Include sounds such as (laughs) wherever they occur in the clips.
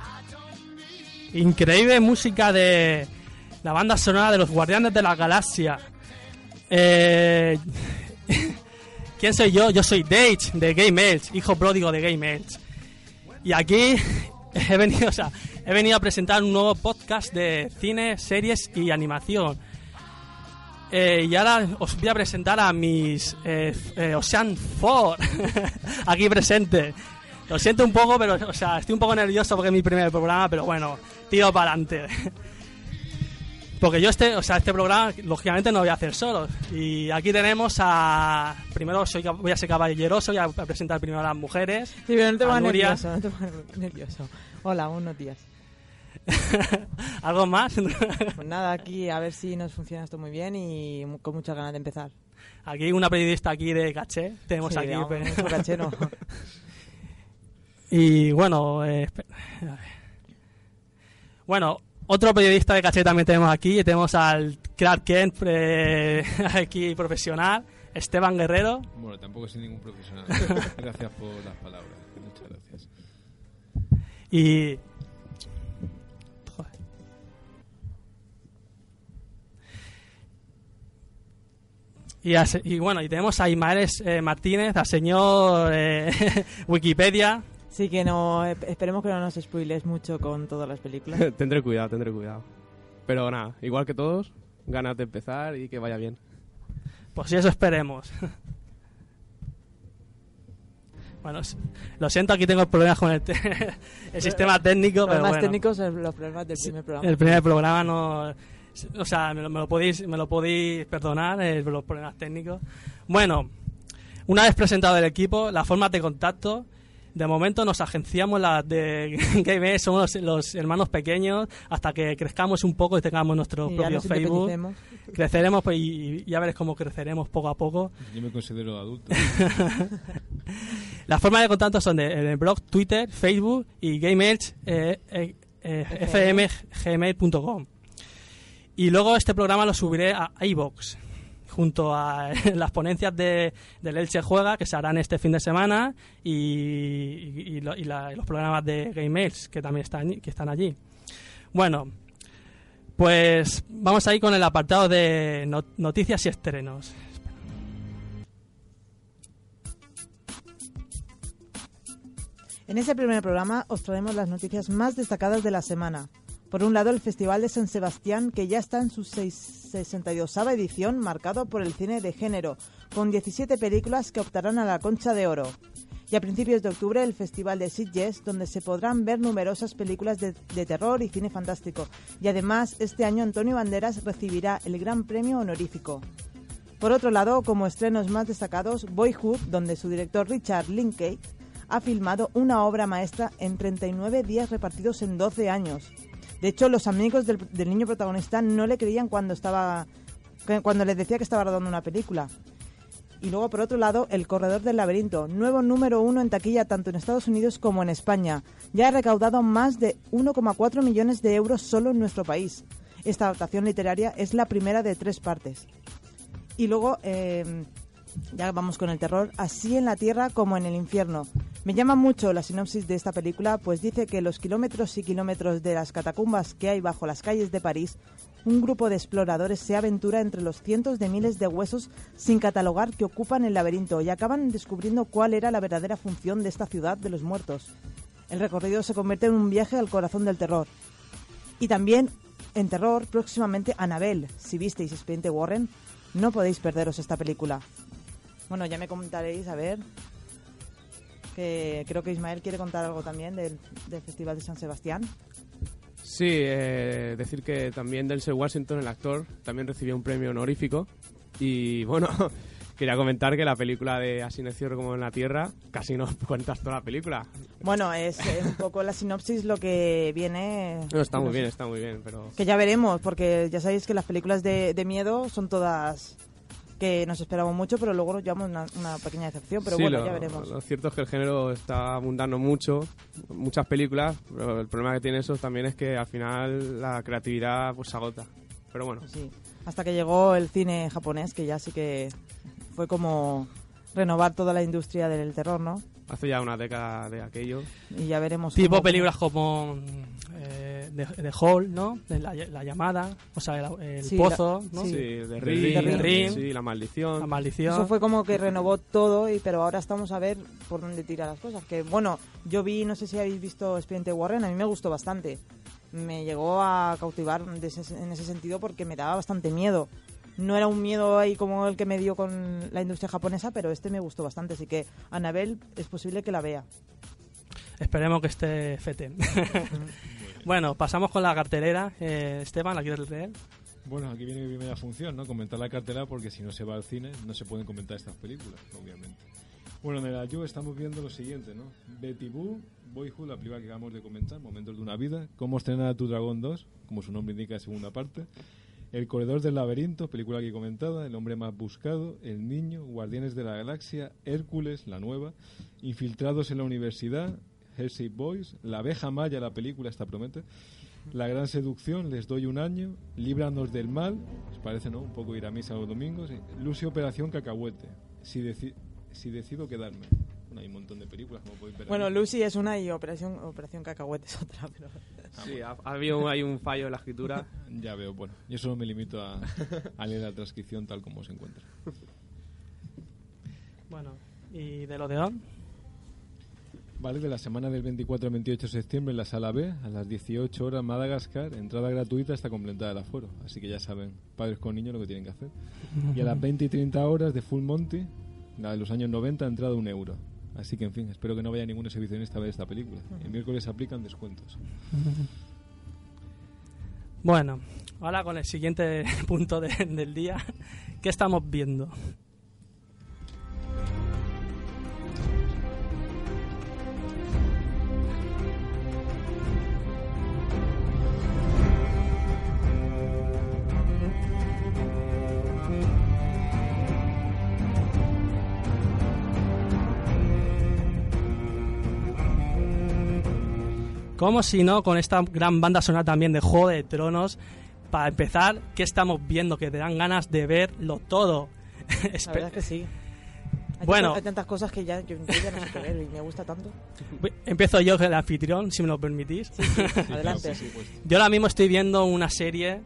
I don't need Increíble música de la banda sonora de los Guardianes de la Galaxia. Eh, ¿Quién soy yo? Yo soy Dage de Game Edge, hijo pródigo de Game Edge. Y aquí (laughs) he venido, o sea, he venido a presentar un nuevo podcast de cine, series y animación. Eh, y ahora os voy a presentar a mis eh, eh, Ocean Four (laughs) aquí presente. Lo siento un poco, pero o sea, estoy un poco nervioso porque es mi primer programa, pero bueno, tiro para adelante. (laughs) Porque yo este, o sea, este programa lógicamente no lo voy a hacer solo. Y aquí tenemos a primero soy voy a ser caballeroso, voy a presentar primero a las mujeres. Sí, pero no te nervioso, no te nervioso. Hola, buenos días. (laughs) ¿Algo más? Pues nada, aquí a ver si nos funciona esto muy bien y con muchas ganas de empezar. Aquí una periodista aquí de caché. Tenemos Sí, aquí. vamos, pe- mucho caché, no. (laughs) Y bueno, eh, bueno, otro periodista de caché también tenemos aquí. Tenemos al Clark Kent eh, (laughs) aquí profesional, Esteban Guerrero. Bueno, tampoco soy ningún profesional. (laughs) Gracias por las palabras. Muchas gracias. Y. Joder. Y, a y bueno, y tenemos a Ismael eh, Martínez, al señor eh, (laughs) Wikipedia. Sí, que no, esperemos que no nos spoiles mucho con todas las películas. (laughs) tendré cuidado, tendré cuidado. Pero nada, igual que todos, ganas de empezar y que vaya bien. Pues sí, eso esperemos. (laughs) Bueno, lo siento, aquí tengo problemas con el, te- (laughs) el sistema técnico, Los más bueno. técnicos son los problemas del primer programa. El primer programa no. O sea, me lo, me lo podéis, me lo podéis perdonar, eh, los problemas técnicos. Bueno, una vez presentado el equipo, las formas de contacto. De momento nos agenciamos las de (laughs) Game Edge, somos los, los hermanos pequeños, hasta que crezcamos un poco y tengamos nuestro Y propio Facebook. Creceremos pues, y, y ya veréis cómo creceremos poco a poco. Yo me considero adulto. (laughs) Las formas de contacto son de, en el blog, Twitter, Facebook y GameEdge, eh, eh, eh, fmgmail.com. Y luego este programa lo subiré a iBox junto a (laughs) las ponencias de, del Elche Juega que se harán este fin de semana y, la- los programas de GameEdge que también están, que están allí. Bueno, pues vamos a ir con el apartado de no- noticias y estrenos. En ese primer programa os traemos las noticias más destacadas de la semana. Por un lado, el Festival de San Sebastián, que ya está en su seis- 62 edición, marcado por el cine de género, con 17 películas que optarán a la Concha de Oro. Y a principios de octubre, el Festival de Sitges, donde se podrán ver numerosas películas de, de terror y cine fantástico. Y además, este año Antonio Banderas recibirá el Gran Premio Honorífico. Por otro lado, como estrenos más destacados, Boyhood, donde su director Richard Linklater ha filmado una obra maestra en 39 días repartidos en 12 años. De hecho, los amigos del, niño protagonista no le creían cuando estaba cuando les decía que estaba rodando una película. Y luego, por otro lado, El Corredor del Laberinto, nuevo número uno en taquilla tanto en Estados Unidos como en España. Ya ha recaudado más de 1,4 millones de euros solo en nuestro país. Esta adaptación literaria es la primera de tres partes. Y luego, eh, ya vamos con el terror, así en la tierra como en el infierno. Me llama mucho la sinopsis de esta película, pues dice que los kilómetros y kilómetros de las catacumbas que hay bajo las calles de París, un grupo de exploradores se aventura entre los cientos de miles de huesos sin catalogar que ocupan el laberinto y acaban descubriendo cuál era la verdadera función de esta ciudad de los muertos. El recorrido se convierte en un viaje al corazón del terror. Y también en terror próximamente Anabel. Si visteis Expediente Warren, no podéis perderos esta película. Bueno, ya me comentaréis, a ver. Que creo que Ismael quiere contar algo también del, del Festival de San Sebastián. Sí, eh, decir que también Denzel Washington, el actor, también recibió un premio honorífico. Y bueno, (laughs) quería comentar que la película de Así el cielo como en la tierra casi no (laughs) cuentas toda la película. Bueno, es eh, un poco la sinopsis lo que viene. No, está muy no bien, está muy bien, pero... Que ya veremos, porque ya sabéis que las películas de, de miedo son todas que nos esperamos mucho, pero luego nos llevamos una, una pequeña decepción. Pero Sí, bueno, lo, ya veremos. Lo cierto es que el género está abundando mucho, muchas películas, pero el problema que tiene eso también es que al final la creatividad pues se agota. Pero bueno, Sí. Hasta que llegó el cine japonés, que ya sí que fue como renovar toda la industria del terror, ¿no? Hace ya una década de aquello. Y ya veremos. Tipo cómo- películas como eh, de, de Hall, ¿no? De la, la llamada, o sea, el, el Sí, pozo, ¿no? Sí, de Ring, Ring. Ring. sí, La Maldición. La maldición. Eso fue como que renovó todo, y pero ahora estamos a ver por dónde tira las cosas. Que bueno, yo vi, no sé si habéis visto Expediente Warren, a mí me gustó bastante. Me llegó a cautivar de ese- en ese sentido porque me daba bastante miedo. No era un miedo ahí como el que me dio con la industria japonesa, pero este me gustó bastante. Así que Anabel es posible que la vea. Esperemos que esté fete. (laughs) bueno, pasamos con la cartelera. Eh, Esteban, ¿la quieres leer? Bueno, aquí viene mi primera función, ¿no? Comentar la cartela porque si no se va al cine no se pueden comentar estas películas, obviamente. Bueno, en el yo estamos viendo lo siguiente, ¿no? Betty Boo, Boyhood, la película que acabamos de comentar, Momentos de una vida, Cómo estrenar a tu dragón 2, como su nombre indica, segunda parte, El corredor del laberinto, película que comentada, El hombre más buscado, El niño, Guardianes de la galaxia, Hércules, la nueva, Infiltrados en la universidad, Hersey Boys, La abeja maya, la película, esta promete, la gran seducción, les doy un año. Líbranos del mal, os parece, ¿no? Un poco ir a misa los domingos. Lucio Operación Cacahuete, si, deci- si decido quedarme. Bueno, hay un montón de películas, como podéis ver. Bueno. Lucy es una y Operación, Operación Cacahuete es otra, pero... Sí, ha, ha habido hay un fallo en la escritura. (laughs) Ya veo, bueno, yo solo me limito a, a leer la transcripción tal como se encuentra. Bueno, ¿y de lo de On? Vale, de la semana del 24 al 28 de septiembre en la sala B, a las 18 horas Madagascar, entrada gratuita hasta completada el aforo. Así que ya saben, padres con niños lo que tienen que hacer. Y a las 20 y 30 horas de Full Monty, la de los años 90, entrada un euro. Así que, en fin, espero que no vaya ningún exhibicionista a ver esta película. El miércoles se aplican descuentos. Bueno, ahora con el siguiente (laughs) punto de- del día. ¿Qué estamos viendo? Como si no, con esta gran banda sonora también de Juego de Tronos. Para empezar, ¿qué estamos viendo? Que te dan ganas de verlo todo. La (laughs) verdad es que sí. Hay Bueno. tantas- hay tantas cosas que ya, yo, yo ya no sé qué ver y me gusta tanto. Empiezo yo, el anfitrión, si me lo permitís. (laughs) Adelante. Yo ahora mismo estoy viendo una serie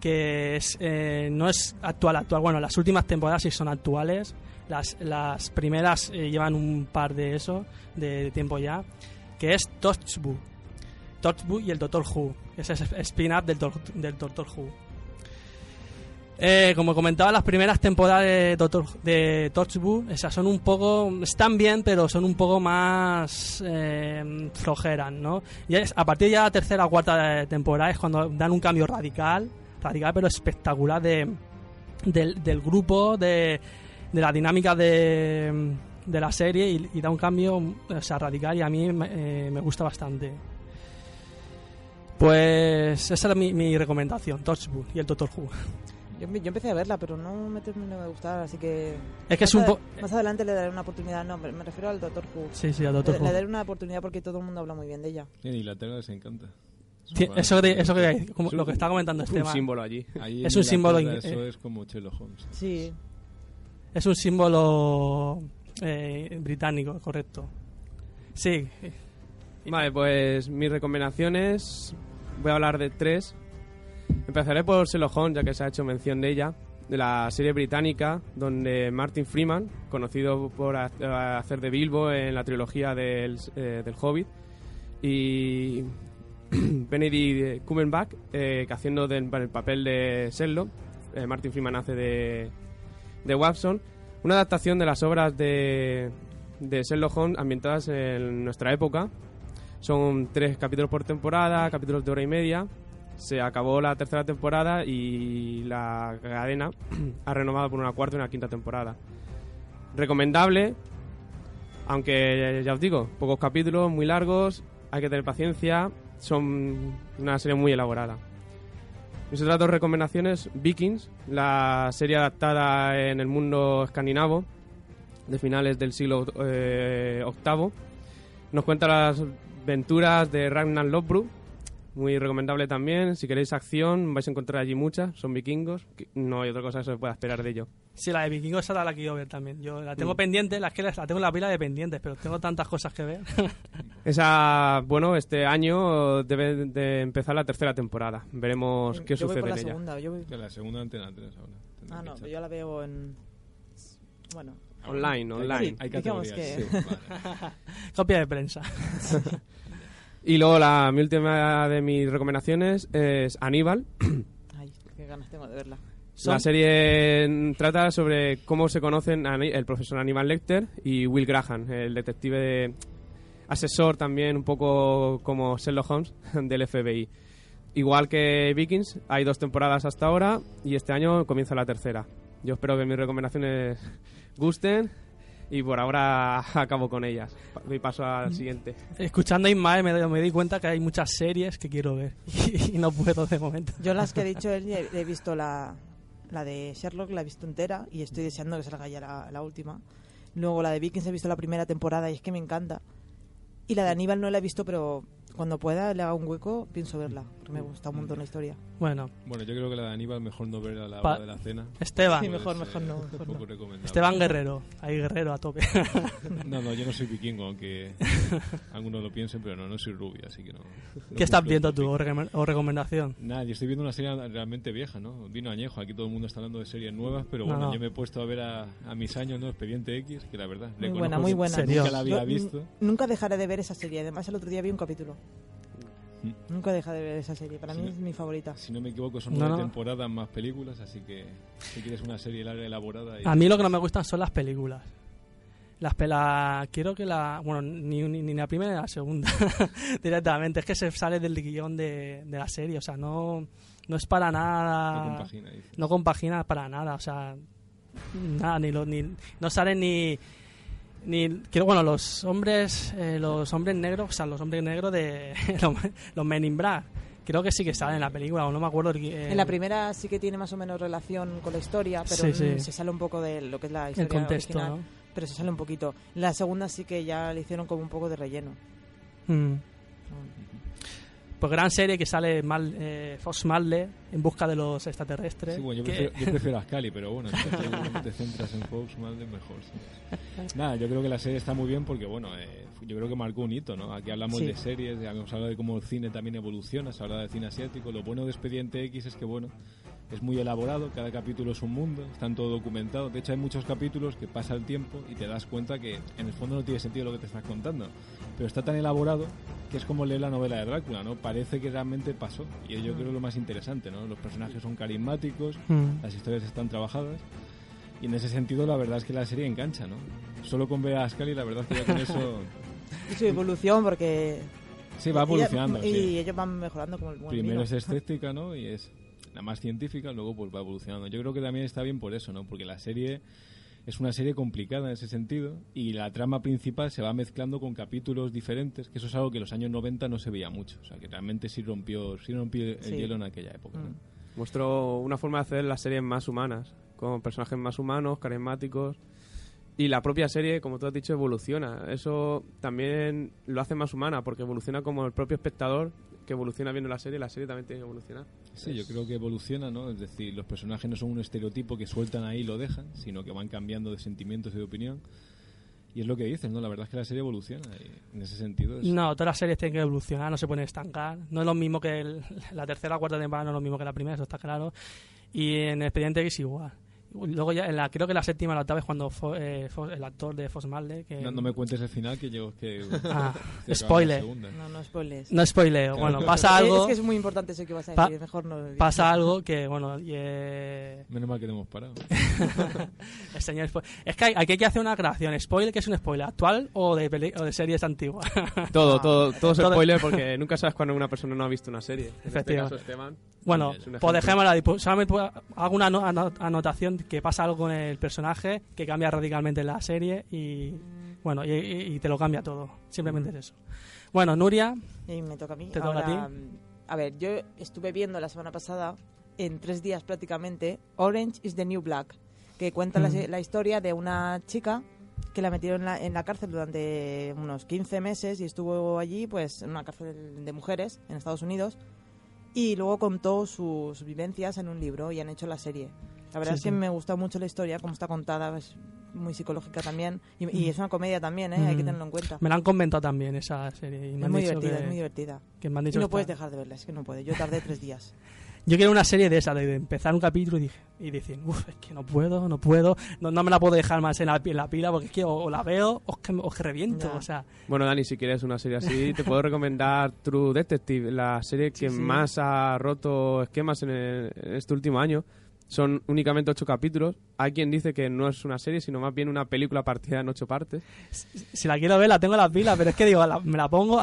que es, eh, no es actual, actual. Bueno, las últimas temporadas sí son actuales. Las, las primeras eh, llevan un par de eso, de, de tiempo ya. Que es Torchwood. Torchwood y el Doctor Who. Ese es spin-up del, del Doctor Who. Eh, como comentaba, las primeras temporadas de, Doctor, de Torchwood, esas son un poco, están bien, pero son un poco más eh, flojeras, ¿no? Y es- a partir de la tercera o cuarta temporada es cuando dan un cambio radical, radical pero espectacular de, del, grupo, de, de la dinámica de, de la serie y, da un cambio o radical y a mí eh, me gusta bastante. Pues esa es mi, mi recomendación, Torchwood y el Doctor Who. Yo, yo empecé a verla, pero no me terminó de gustar, así que... Es que es más un po- Más adelante le daré una oportunidad. No, me refiero al Doctor Who. Sí, sí, al Doctor le, Who. le daré una oportunidad porque todo el mundo habla muy bien de ella. En Inglaterra les encanta. Es Ti- un- Eso, que- eso que, como Es un- lo que está comentando Es un Esteban. símbolo allí. Ahí es un símbolo Eso eh. es como Sherlock Holmes. Sí. Es un símbolo eh, británico, correcto. Sí. Vale, pues mis recomendaciones. Voy a hablar de tres. Empezaré por Sherlock Holmes, ya que se ha hecho mención de ella. De la serie británica, donde Martin Freeman, conocido por ha- hacer de Bilbo en la trilogía del, eh, del Hobbit, y (clears throat) Benedict Cumberbatch, eh, que haciendo el papel de Sherlock, eh, Martin Freeman hace de, de Watson, una adaptación de las obras de, de Sherlock ambientadas en nuestra época. Son tres capítulos por temporada, capítulos de hora y media. Se acabó la tercera temporada y la cadena (clears throat) ha renovado por una cuarta y una quinta temporada. Recomendable, aunque ya os digo, pocos capítulos, muy largos, hay que tener paciencia, son una serie muy elaborada. Mis otras dos recomendaciones, Vikings, la serie adaptada en el mundo escandinavo de finales del siglo eh, VIII. Nos cuenta las aventuras de Ragnar Lothbrok, muy recomendable también. Si queréis acción, vais a encontrar allí muchas, son vikingos, no hay otra cosa que se pueda esperar de ello. Sí, la de Vikingos esa la quiero ver también. Yo la tengo Mm. pendiente, la, es que la tengo en la pila de pendientes, pero tengo tantas cosas que ver. (laughs) Esa, bueno, este año debe de empezar la tercera temporada. Veremos qué yo voy sucede por la en ella. segunda. Yo voy... La segunda antena 3 ahora. Ah, no, yo la veo en... Bueno, Online, online. Sí. Hay digamos que- sí, vale. Copia de prensa. (laughs) Y luego la mi última de mis recomendaciones es Aníbal. (coughs) ay, qué ganas tengo de verla. Son- La serie trata sobre cómo se conocen el profesor Aníbal Lecter y Will Graham, el detective de- asesor también un poco como Sherlock Holmes (laughs) del FBI. Igual que Vikings, hay dos temporadas hasta ahora y este año comienza la tercera. Yo espero que mis recomendaciones gusten y por ahora (laughs) acabo con ellas. Doy paso al siguiente. Escuchando a Ismael me, me di cuenta que hay muchas series que quiero ver (laughs) y, no puedo de momento. Yo las que he dicho él, he, he visto la, la de Sherlock, la he visto entera y estoy deseando que salga ya la, la última. Luego la de Vikings he visto la primera temporada y es que me encanta. Y la de Aníbal no la he visto, pero cuando pueda le haga un hueco, pienso verla, porque me gusta un montón la historia. Bueno, Bueno, yo creo que la de Aníbal mejor no verla a la hora de la cena. Esteban. Sí, mejor, Puede mejor no, un mejor poco no. Esteban Guerrero, ahí Guerrero a tope. No, no, yo no soy vikingo, aunque (laughs) algunos lo piensen, pero no, no soy rubio, así que no. no ¿Qué estás viendo tú o, recomendación? Nada, yo estoy viendo una serie realmente vieja, ¿no? Vino añejo, aquí todo el mundo está hablando de series nuevas, pero No, bueno, no. yo me he puesto a ver a, a mis años, ¿no? Expediente X, que la verdad, Muy reconozco buena, muy que buena. Serio. Nunca la había Yo, visto. Nunca dejaré de ver esa serie. Además, el otro día vi un capítulo. Nunca dejaré de ver esa serie. Para Sí, mí no. es mi favorita. Si no me equivoco, son No, nueve no. temporadas más películas, así que si quieres una serie larga elaborada... y- A mí lo que no me gustan son las películas. Las pelas, quiero que la, bueno, ni, ni, ni la primera ni la segunda (laughs) directamente, es que se sale del guion de, de la serie, o sea, no, no es para no nada, compagina, dice. no compagina para nada, o sea, nada, ni, lo- ni no salen ni, ni, quiero, bueno, los hombres, eh, los hombres negros, o sea, los hombres negros de (laughs) los, los Men in Black, creo que sí que salen en la película, o no me acuerdo. eh, En la primera sí que tiene más o menos relación con la historia, pero Sí, sí. se sale un poco de lo que es la el historia contexto, original, ¿no? pero se sale un poquito. En la segunda sí que ya le hicieron como un poco de relleno. Mm. Pues gran serie que sale mal, eh, Fox Mulder en busca de los extraterrestres. Sí, bueno, yo que- prefiero, yo prefiero a (laughs) Scully, pero bueno, si te centras en Fox, Mulder, mejor. sí. (laughs) Nada, yo creo que la serie está muy bien porque, bueno, eh, yo creo que marcó un hito, ¿no? Aquí hablamos Sí. de series, hemos hablado de cómo el cine también evoluciona, se habla del cine asiático. Lo bueno de Expediente X es que, bueno, es muy elaborado, cada capítulo es un mundo, están todo documentado. De hecho, hay muchos capítulos que pasa el tiempo y te das cuenta que en el fondo no tiene sentido lo que te estás contando. Pero está tan elaborado que es como leer la novela de Drácula, ¿no? Parece que realmente pasó. Y yo creo lo más interesante, ¿no? Los personajes son carismáticos, Mm. las historias están trabajadas. Y en ese sentido, la verdad es que la serie engancha, ¿no? Solo con ver a Scully, la verdad es que ya con (laughs) eso. Y su evolución, porque. Sí, va evolucionando. y sí. ellos van mejorando como el buen Primero vino. es escéptica, ¿no? Y es la más científica, luego pues va evolucionando. Yo creo que también está bien por eso, ¿no? Porque la serie es una serie complicada en ese sentido y la trama principal se va mezclando con capítulos diferentes, que eso es algo que en los años 90 no se veía mucho. O sea, que realmente sí rompió, sí rompió el Sí. hielo en aquella época, ¿no? Mm. Mostró una forma de hacer las series más humanas, con personajes más humanos, carismáticos. Y la propia serie, como tú has dicho, evoluciona. Eso también lo hace más humana, porque evoluciona como el propio espectador que evoluciona viendo la serie, la serie también tiene que evolucionar. Sí, yo creo que evoluciona, ¿no? Es decir, los personajes no son un estereotipo que sueltan ahí y lo dejan, sino que van cambiando de sentimientos y de opinión. Y es lo que dices, ¿no? La verdad es que la serie evoluciona y en ese sentido es... No, todas las series tienen que evolucionar, no se pueden estancar. No es lo mismo que el- la tercera o cuarta temporada, no es lo mismo que la primera, eso está claro. Y en Expediente X igual. Luego ya, en la, creo que la séptima o la octava es cuando Fo- eh, Fo- el actor de Fox Mulder, que... No, no me cuentes el final que yo que... Ah, (laughs) que spoiler. No, no spoilers. No spoileo, Claro. bueno, pasa algo, Es que es muy importante eso que vas a Pa- decir, mejor no. pasa algo que, bueno, y, eh, Menos mal que no hemos parado. (laughs) el señor Es que hay- aquí hay que hacer una creación, spoiler, que es un spoiler, actual o de, peli- o de series antiguas. Todo, todo, todo es (laughs) spoiler porque nunca sabes cuando una persona no ha visto una serie. En este Efectivamente. caso, Esteban. Bueno, pues ahí. Pues solamente pues, hago una ano- ano- anotación que pasa algo con el personaje que cambia radicalmente la serie y bueno y, te lo cambia todo. Simplemente es eso. Bueno, Nuria, Y me toca a mí. ¿Te toca a ti? A ver, yo estuve viendo la semana pasada, en tres días prácticamente, Orange is the New Black, que cuenta la, Mm. la historia de una chica que la metieron en la, en la cárcel durante unos 15 meses y estuvo allí, pues, en una cárcel de mujeres en Estados Unidos. Y luego contó sus vivencias en un libro y han hecho la serie. La verdad Sí, es que sí. me gusta mucho la historia, como está contada, es muy psicológica también. Y, y es una comedia también, ¿eh? hay que tenerlo en cuenta. me la han comentado también esa serie y me Es han muy dicho divertida, que, es muy divertida. que me han Y dicho no que puedes dejar de verla, es que no puedes. Yo tardé tres días. (laughs) Yo quiero una serie de esa, de, de empezar un capítulo y, dije, y decir, uff, es que no puedo, no puedo, no, no me la puedo dejar más en la, en la pila porque es que o, o la veo o es que, o que reviento, Ya. o sea, Bueno, Dani, si quieres una serie así, te puedo recomendar True Detective, la serie que Sí, sí. más ha roto esquemas en, el- en este último año. Son únicamente ocho capítulos. Hay quien dice que no es una serie, sino más bien una película partida en ocho partes. si la quiero ver la tengo en las pilas, pero es que digo, la- me la pongo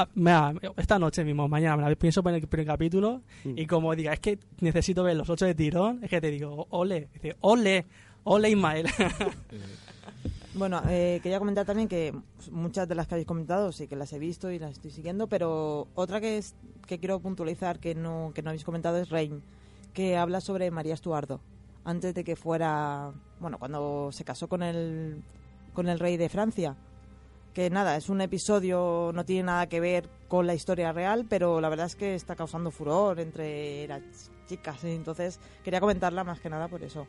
esta noche mismo, mañana me la pienso poner el primer capítulo Mm. y como diga, es que necesito ver los ocho de tirón, es que te digo, ole, dice, ole, ole Ismael. (laughs) Bueno, eh, quería comentar también que muchas de las que habéis comentado sí que las he visto y las estoy siguiendo, pero otra que es que quiero puntualizar que no que no habéis comentado es Reign, que habla sobre María Estuardo antes de que fuera, bueno, cuando se casó con el con el rey de Francia. Que nada, es un episodio, no tiene nada que ver con la historia real, pero la verdad es que está causando furor entre las chicas, ¿eh? entonces quería comentarla más que nada por eso.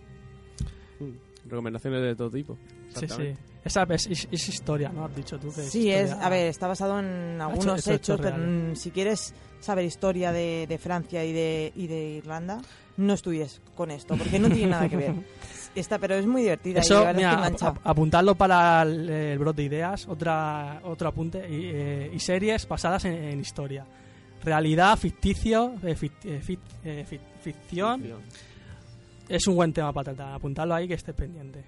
Mm. Recomendaciones de todo tipo. sí, sí. Esa es, es- es historia, ¿no? Has dicho tú que Sí, es, historia. a ver, está basado en algunos hecho- hecho- hechos, pero mm, si quieres saber historia de, de Francia y de, y de Irlanda, no estudies con esto, porque no tiene nada que ver. (laughs) Está, pero es muy divertida y Eso, verdad mira, ap- apuntarlo para el, el brot de ideas, otra, otro apunte, y, eh, y series basadas en, en historia. Realidad, ficticio, eh, fic- eh, fic- eh, fic- ficción, es un buen tema para tratar. Apuntarlo ahí que esté pendiente.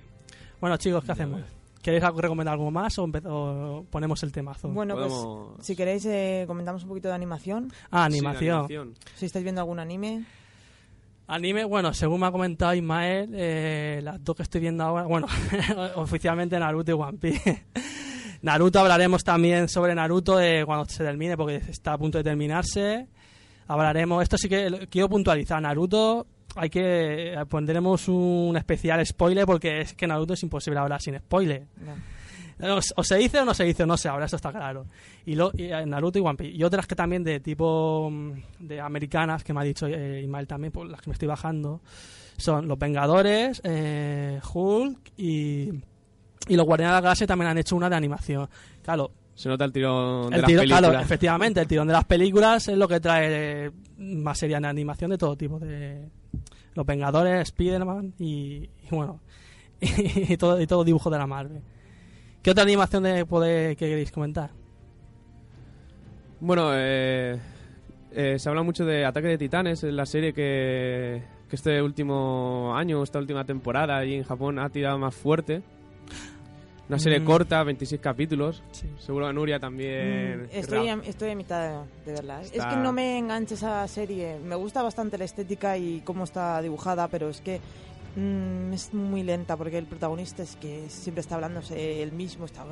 Bueno, chicos, ¿qué hacemos? ¿Queréis algo- recomendar algo más o, o ponemos el temazo? Bueno, pues si queréis eh, comentamos un poquito de animación. ah, Sí, animación. animación. Si estáis viendo algún anime, Anime, bueno, según me ha comentado Ismael, eh, las dos que estoy viendo ahora, bueno, (laughs) oficialmente Naruto y One Piece. (laughs) Naruto hablaremos también sobre Naruto eh, cuando se termine, porque está a punto de terminarse. Hablaremos, esto sí que quiero puntualizar, Naruto, hay que eh, pondremos un especial spoiler porque es que Naruto es imposible hablar sin spoiler. O, se dice o no se dice, no sé, ahora eso está claro. Y, lo, y, eh, Naruto y One Piece. Y otras que también de tipo mm, de americanas, que me ha dicho eh, Ismael también, por las que me estoy bajando, son Los Vengadores, eh, Hulk y, y Los Guardianes de la Galaxia también han hecho una de animación. Claro, Se nota el tirón de el las tiro- películas. claro, efectivamente, el tirón de las películas es lo que trae eh, más series de animación de todo tipo. de Los Vengadores, Spider-Man y, y bueno, (laughs) y, todo, y todo dibujo de la Marvel. ¿Qué otra animación de, que queréis comentar? Bueno, eh, eh, se habla mucho de Ataque de Titanes, es la serie que, que este último año, esta última temporada, allí en Japón ha tirado más fuerte. Una serie Mm. corta, 26 capítulos. Sí. Seguro que Nuria también. Mm, estoy, a, estoy a mitad de, de verla. Es que no me engancha esa serie. Me gusta bastante la estética y cómo está dibujada, pero es que mm, es muy lenta porque el protagonista es que siempre está hablándose él mismo, está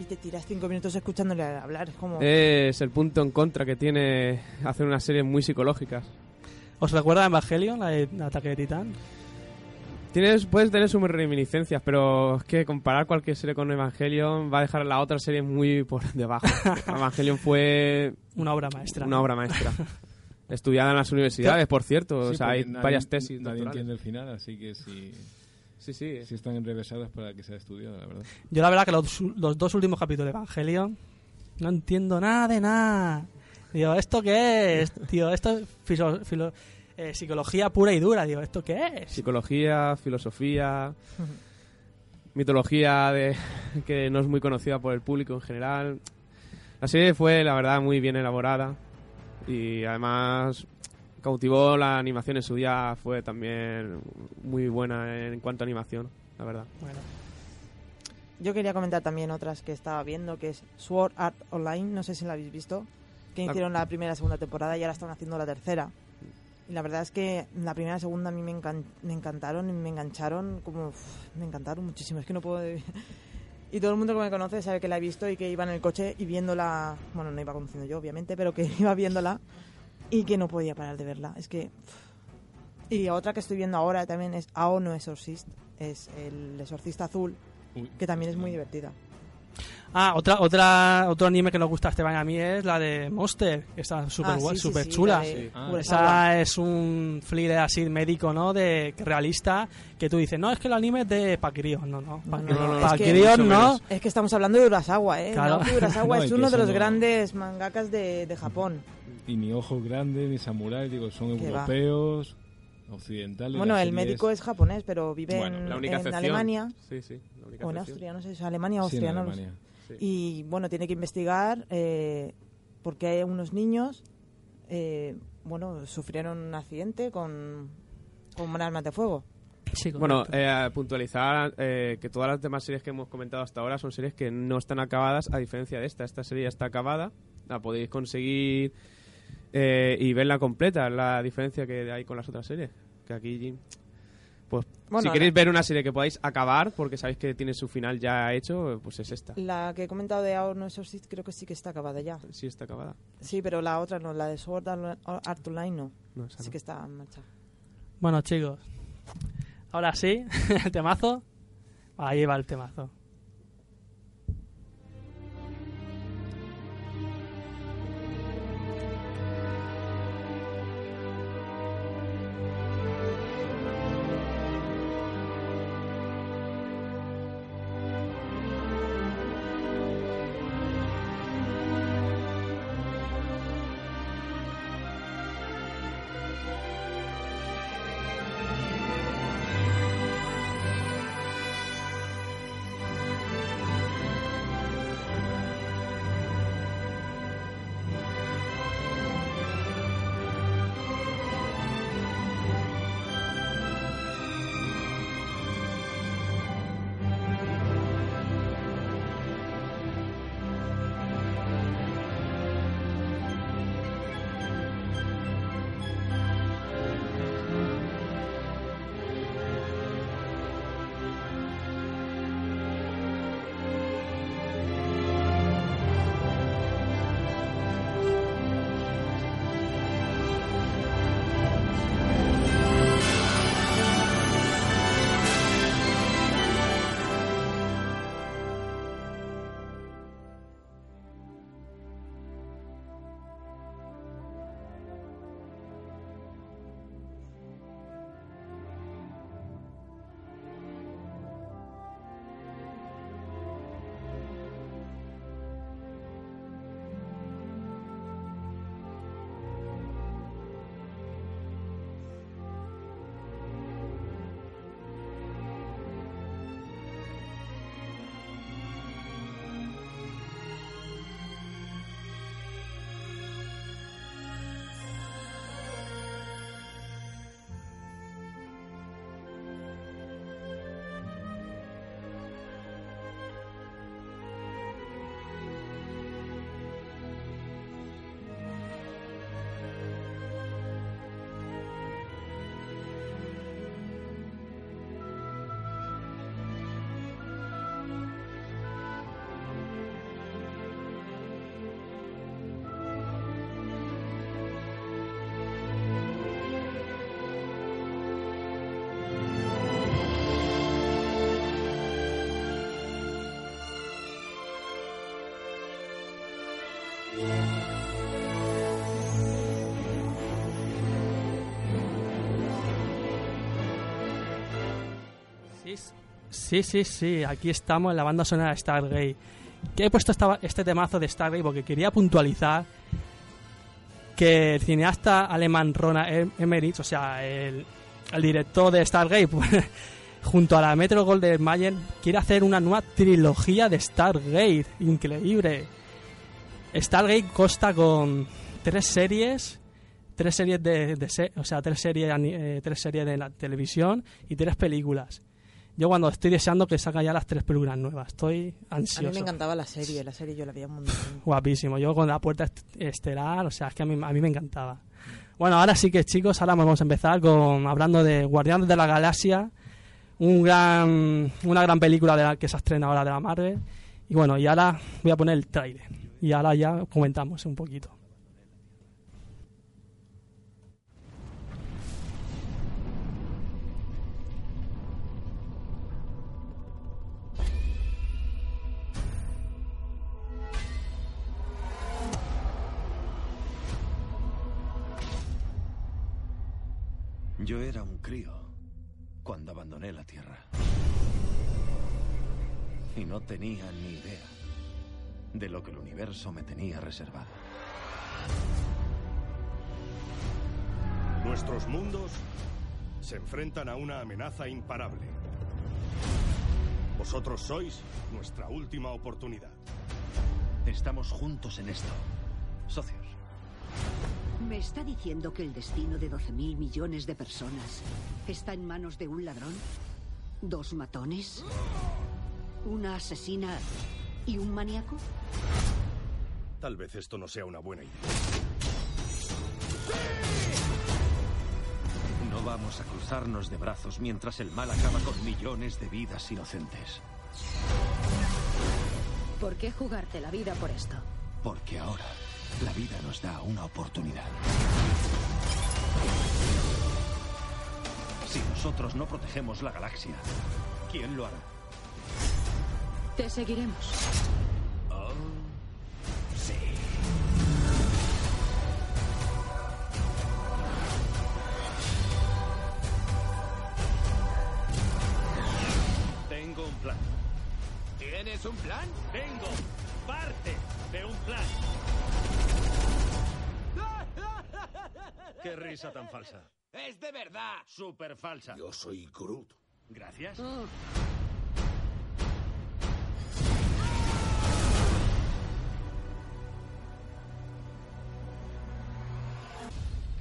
y te tiras cinco minutos escuchándole hablar. Es como Es el punto en contra que tiene hacer unas series muy psicológicas. ¿Os recuerda Evangelion, la de Ataque de Titán? Tienes, puedes tener sus reminiscencias, pero es que comparar cualquier serie con Evangelion va a dejar la otra serie muy por debajo. (laughs) Evangelion fue Una obra maestra. una obra maestra. (laughs) Estudiada en las universidades, por cierto. o sea, hay nadie- varias tesis. Nadie doctorales. entiende el final, así que si, Sí, sí. si están enrevesadas para que sea estudiada, la verdad. Yo la verdad que los, los dos últimos capítulos de Evangelion no entiendo nada de nada. Digo, ¿esto qué es? (laughs) Tío, esto es filo- filo- eh, psicología pura y dura. Digo, ¿esto qué es? Psicología, filosofía, (laughs) mitología de, que no es muy conocida por el público en general. La serie fue, la verdad, muy bien elaborada y además cautivó la animación en su día. Fue también muy buena en cuanto a animación, la verdad. Bueno, Yo quería comentar también otras que estaba viendo, que es Sword Art Online, no sé si la habéis visto, que La- hicieron la primera y segunda temporada y ahora están haciendo la tercera. Y la verdad es que la primera y segunda a mí me, encan- me encantaron y me engancharon, como uf, me encantaron muchísimo, es que no puedo... (laughs) Y todo el mundo que me conoce sabe que la he visto y que iba en el coche y viéndola, bueno, no iba conduciendo yo obviamente, pero que (laughs) iba viéndola y que no podía parar de verla. Es que... Y otra que estoy viendo ahora también es Ao no Exorcist, es el exorcista azul, Uy, que también es muy divertida. Ah, otra, otra, otro anime que nos gusta a Esteban y a mí es la de Monster, que está súper Ah, guay, sí, sí, súper sí, chula. de Sí. Ah. Esa es un thriller así médico, ¿no? De que realista, que tú dices, no, es que el anime es de pa' críos. No, no, pa' No, críos no, no, es que- no. Es estamos hablando de Urasawa, ¿eh? Claro. Urasawa (laughs) No, es uno de los no- grandes mangakas de, de Japón. Y ni ojos grandes, ni samuráis, digo, son va. europeos, occidentales. Bueno, el médico es japonés, pero vive Bueno, en, La única en excepción. Alemania Sí, sí. La única o en. Austria, no sé si es Alemania o Sí, en Austria, no lo sé. Alemania. Sí. Y bueno, tiene que investigar eh, porque hay unos niños, eh, bueno, sufrieron un accidente con, con armas de fuego. Sí, Bueno, eh, puntualizar eh, que todas las demás series que hemos comentado hasta ahora son series que no están acabadas, a diferencia de esta. Esta serie ya está acabada, la podéis conseguir eh, y verla completa, la diferencia que hay con las otras series. Que aquí, Bueno, si queréis ver una serie que podáis acabar, porque sabéis que tiene su final ya hecho, pues es esta. La que he comentado de Ao no Exorcist creo que sí que está acabada ya. Sí, está acabada. Sí, pero la otra no, la de Sword Art Online no. No, Sí no. que está en marcha. Bueno, chicos, ahora sí, (laughs) el temazo. Ahí va el temazo. Sí, sí, sí, aquí estamos en la banda sonora de Stargate. Que he puesto este temazo de Stargate porque quería puntualizar que el cineasta alemán Rona Em- Emmerich, o sea, el, el director de Stargate, (laughs) pues, junto a la Metro Golden Mayer, quiere hacer una nueva trilogía de Stargate. Increíble. Stargate consta con tres series, tres series de, de se- o sea, tres series, eh, tres series de la televisión y tres películas. Yo cuando estoy deseando que salgan ya las tres películas nuevas, estoy A ansioso. mí me encantaba la serie, la serie yo la veía un montón. Guapísimo. Yo con la puerta est- estelar, o sea, es que a mí, a mí me encantaba. Bueno, ahora sí que chicos, ahora vamos a empezar con hablando de Guardianes de la Galaxia, un gran, una gran película de la que se estrena ahora de la Marvel. Y bueno, y ahora voy a poner el trailer. Y ahora ya comentamos un poquito. Yo era un crío cuando abandoné la Tierra. Y no tenía ni idea de lo que el universo me tenía reservado. Nuestros mundos se enfrentan a una amenaza imparable. Vosotros sois nuestra última oportunidad. Estamos juntos en esto, socios. ¿Me está diciendo que el destino de 12.000 millones de personas está en manos de un ladrón? ¿Dos matones? ¿Una asesina y un maníaco? Tal vez esto no sea una buena idea. No vamos a cruzarnos de brazos mientras el mal acaba con millones de vidas inocentes. ¿Por qué jugarte la vida por esto? Porque ahora la vida nos da una oportunidad. Si nosotros no protegemos la galaxia, ¿quién lo hará? Te seguiremos. Oh, sí. Tengo un plan. ¿Tienes un plan? Tengo parte de un plan. ¿Qué risa tan falsa? ¡Es de verdad! Súper falsa. Yo soy Groot. Gracias. Oh,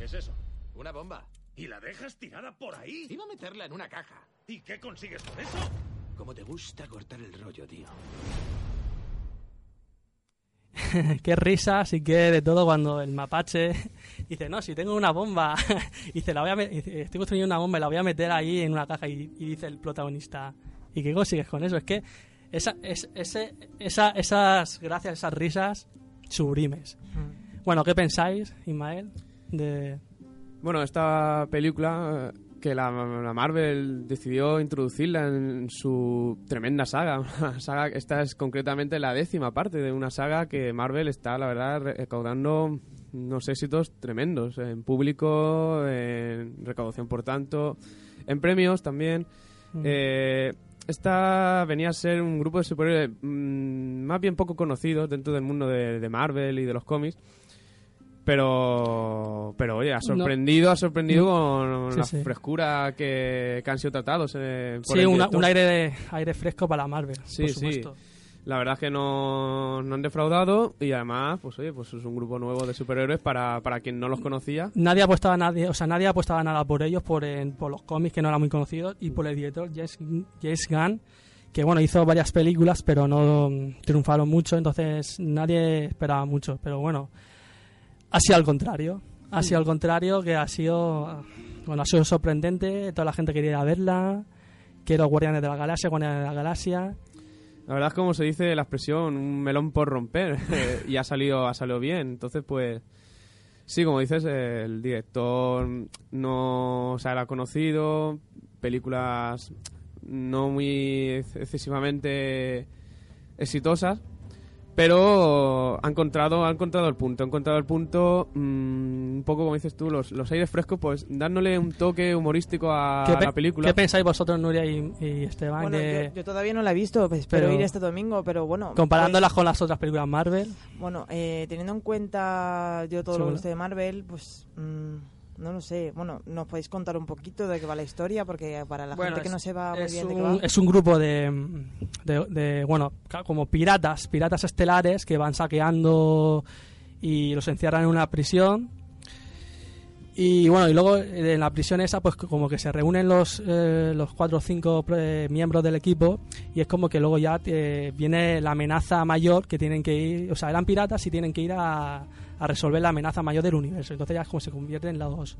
¿Qué es eso? Una bomba. ¿Y la dejas tirada por ahí? Iba a meterla en una caja. ¿Y qué consigues con eso? Como te gusta cortar el rollo, tío. (laughs) qué risas y qué de todo cuando el mapache (laughs) dice, no, si tengo una bomba, (laughs) dice, la voy a estoy construyendo una bomba y la voy a meter ahí en una caja y, y dice el protagonista, ¿y qué consigues con eso? Es que esa, es, ese, esa, esas gracias, esas risas sublimes. Bueno, ¿qué pensáis, Ismael? De... Bueno, esta película que la, la Marvel decidió introducirla en su tremenda saga. (laughs) Una saga esta es concretamente la décima parte de una saga que Marvel está, la verdad, recaudando unos éxitos tremendos en público, en recaudación por tanto, en premios también. Eh, esta venía a ser un grupo de superhéroes mm, más bien poco conocidos dentro del mundo de, de Marvel y de los cómics. Pero, pero oye, ha sorprendido, ha sorprendido con Sí, la sí. frescura que, que han sido tratados. eh, por Sí, el una- director. un aire, de, aire fresco para Marvel, Sí, por sí. La verdad es que no, no han defraudado y además, pues oye, pues es un grupo nuevo de superhéroes para, para quien no los conocía. Nadie apostaba nadie, o sea, nadie apostaba nada por ellos, por, en- por los cómics que no eran muy conocidos y por el director James, James Gunn, que bueno, hizo varias películas, pero no mm, triunfaron mucho, entonces nadie esperaba mucho, pero bueno, ha sido al contrario, ha sido al contrario, que ha sido, bueno, ha sido sorprendente, toda la gente quería ir a verla, quiero Guardianes de la Galaxia, Guardianes de la Galaxia, La verdad es como se dice la expresión, un melón por romper. (laughs) Y ha salido, ha salido bien. Entonces, pues, sí, como dices, el director no sea, era conocido, películas no muy excesivamente exitosas, Pero ha encontrado, ha encontrado el punto, ha encontrado el punto, mm, un poco como dices tú, los, los aires frescos, pues dándole un toque humorístico a, ¿Qué, pe- la película. qué pensáis vosotros, Nuria y, y Esteban? Bueno, de- yo, yo todavía no la he visto, pues, espero Pero- ir este domingo, pero bueno. comparándolas pues, con las otras películas Marvel. bueno, eh, teniendo en cuenta yo todo lo que guste de Marvel, pues mm, no lo sé. Bueno, ¿nos podéis contar un poquito de qué va la historia? Porque para la Bueno, gente que es- no sepa muy es bien de qué va. es un grupo de, de, de, bueno, como piratas, piratas estelares que van saqueando y los encierran en una prisión. Y bueno, y luego eh, en la prisión esa, pues como que se reúnen los, eh, los cuatro o cinco eh, miembros del equipo y es como que luego ya eh, viene la amenaza mayor que tienen que ir, o sea, eran piratas y tienen que ir a, a resolver la amenaza mayor del universo. Entonces ya es como se convierten en los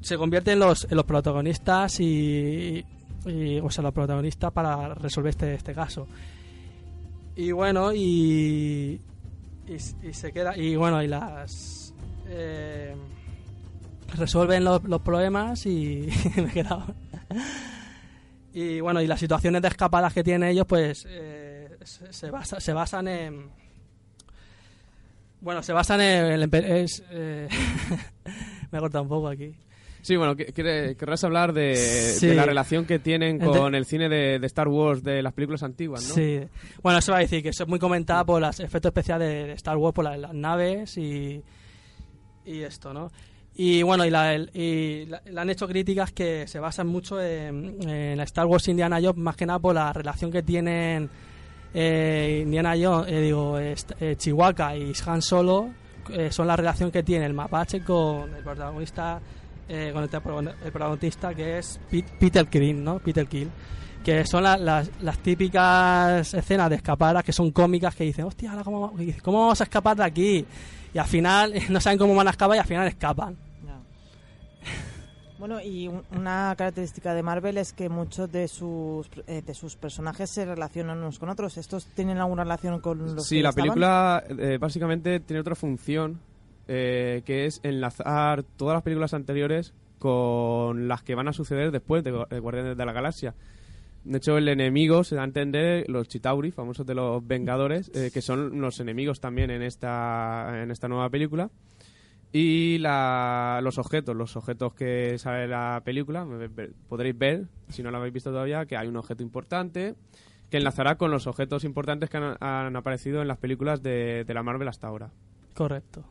se convierten en los, los protagonistas y, y, o sea, los protagonistas para resolver este, este caso. Y bueno, y, y, se queda, y bueno, y las eh, resuelven los, los problemas y (laughs) me he quedado. Y bueno, y las situaciones de escapadas que tienen ellos, pues eh, se, se basa- se basan en. Bueno, se basan en el. empe- Es, eh, (laughs) me he cortado un poco aquí. Sí, bueno, querrás hablar de, Sí. de la relación que tienen con el cine de, de Star Wars, de las películas antiguas, ¿no? Sí. Bueno, eso va a decir que es muy comentada por los efectos especiales de, Star Wars, por la- las naves y, y esto, ¿no? Y bueno, y, la, el- y la- le han hecho críticas que se basan mucho en, en la Star Wars Indiana Jones, más que nada por la relación que tienen eh, Indiana Jones, eh, digo, eh, Chihuahua y Han Solo, eh, son la relación que tiene el mapache con el protagonista, eh, con el, protagonista que es Pete- Peter Quill, ¿no? Peter Kill que son la- las, las típicas escenas de escapadas que son cómicas que dicen, hostia, ¿cómo, ¿cómo vamos a escapar de aquí? Y al final (laughs) no saben cómo van a escapar y al final escapan. Bueno, y un- una característica de Marvel es que muchos de sus eh, de sus personajes se relacionan unos con otros. ¿Estos tienen alguna relación con los Sí, que la estaban? película eh, básicamente tiene otra función eh, que es enlazar todas las películas anteriores con las que van a suceder después de, de Guardianes de la Galaxia. De hecho, el enemigo se da a entender los Chitauri, famosos de los Vengadores, eh, que son los enemigos también en esta, en esta nueva película. Y la- los objetos, los objetos que sale la película, podréis ver, si no lo habéis visto todavía, que hay un objeto importante que enlazará con los objetos importantes que han, han aparecido en las películas de, de la Marvel hasta ahora. Correcto.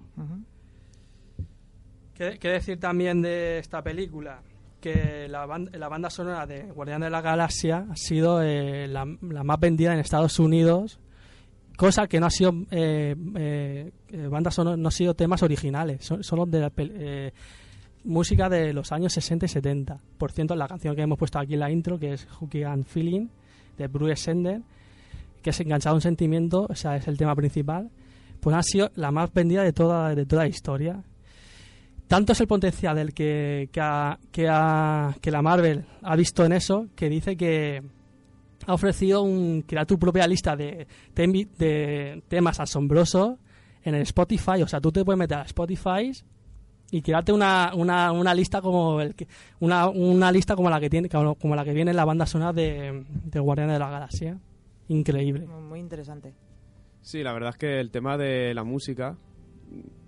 ¿Qué, qué decir también de esta película? Que la, ban- la banda sonora de Guardián de la Galaxia ha sido eh, la, la más vendida en Estados Unidos, cosa que no ha sido eh, eh, eh, banda sonora, no ha sido temas originales, son, son de la eh, música de los años 60 y 70. Por cierto, la canción que hemos puesto aquí en la intro, que es Hooky and Feeling, de Bruce Sender, que es Enganchado a un sentimiento, o sea, es el tema principal, pues ha sido la más vendida de toda, de toda la historia. Tanto es el potencial del que, que, ha- que, ha- que la Marvel ha visto en eso, que dice que ha ofrecido un, crear tu propia lista de, de temas asombrosos en el Spotify. O sea, tú te puedes meter a Spotify y crearte una, una, una lista como el que, una, una lista como la que tiene como, como la que viene en la banda sonora de, de Guardianes de la Galaxia. Increíble. Muy interesante. Sí, la verdad es que el tema de la música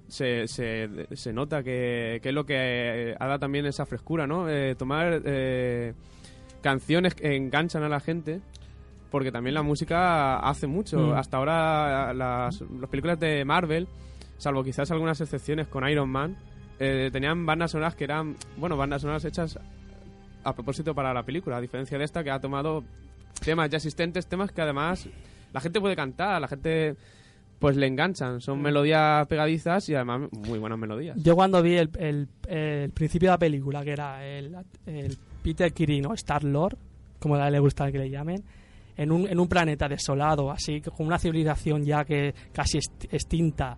se, se, se nota que, que es lo que eh, ha dado también esa frescura, ¿no? Eh, tomar eh, canciones que enganchan a la gente, porque también la música hace mucho. Mm. Hasta ahora las, las películas de Marvel, salvo quizás algunas excepciones con Iron Man, eh, tenían bandas sonoras que eran, bueno, bandas sonoras hechas a propósito para la película, a diferencia de esta que ha tomado temas ya existentes, temas que además la gente puede cantar, la gente pues le enganchan, son melodías pegadizas y además muy buenas melodías. Yo cuando vi el, el- el principio de la película, que era el, el Peter Quill, ¿no? Star Lord, como a él le gusta que le llamen, en un, en un planeta desolado, así con una civilización ya que casi extinta,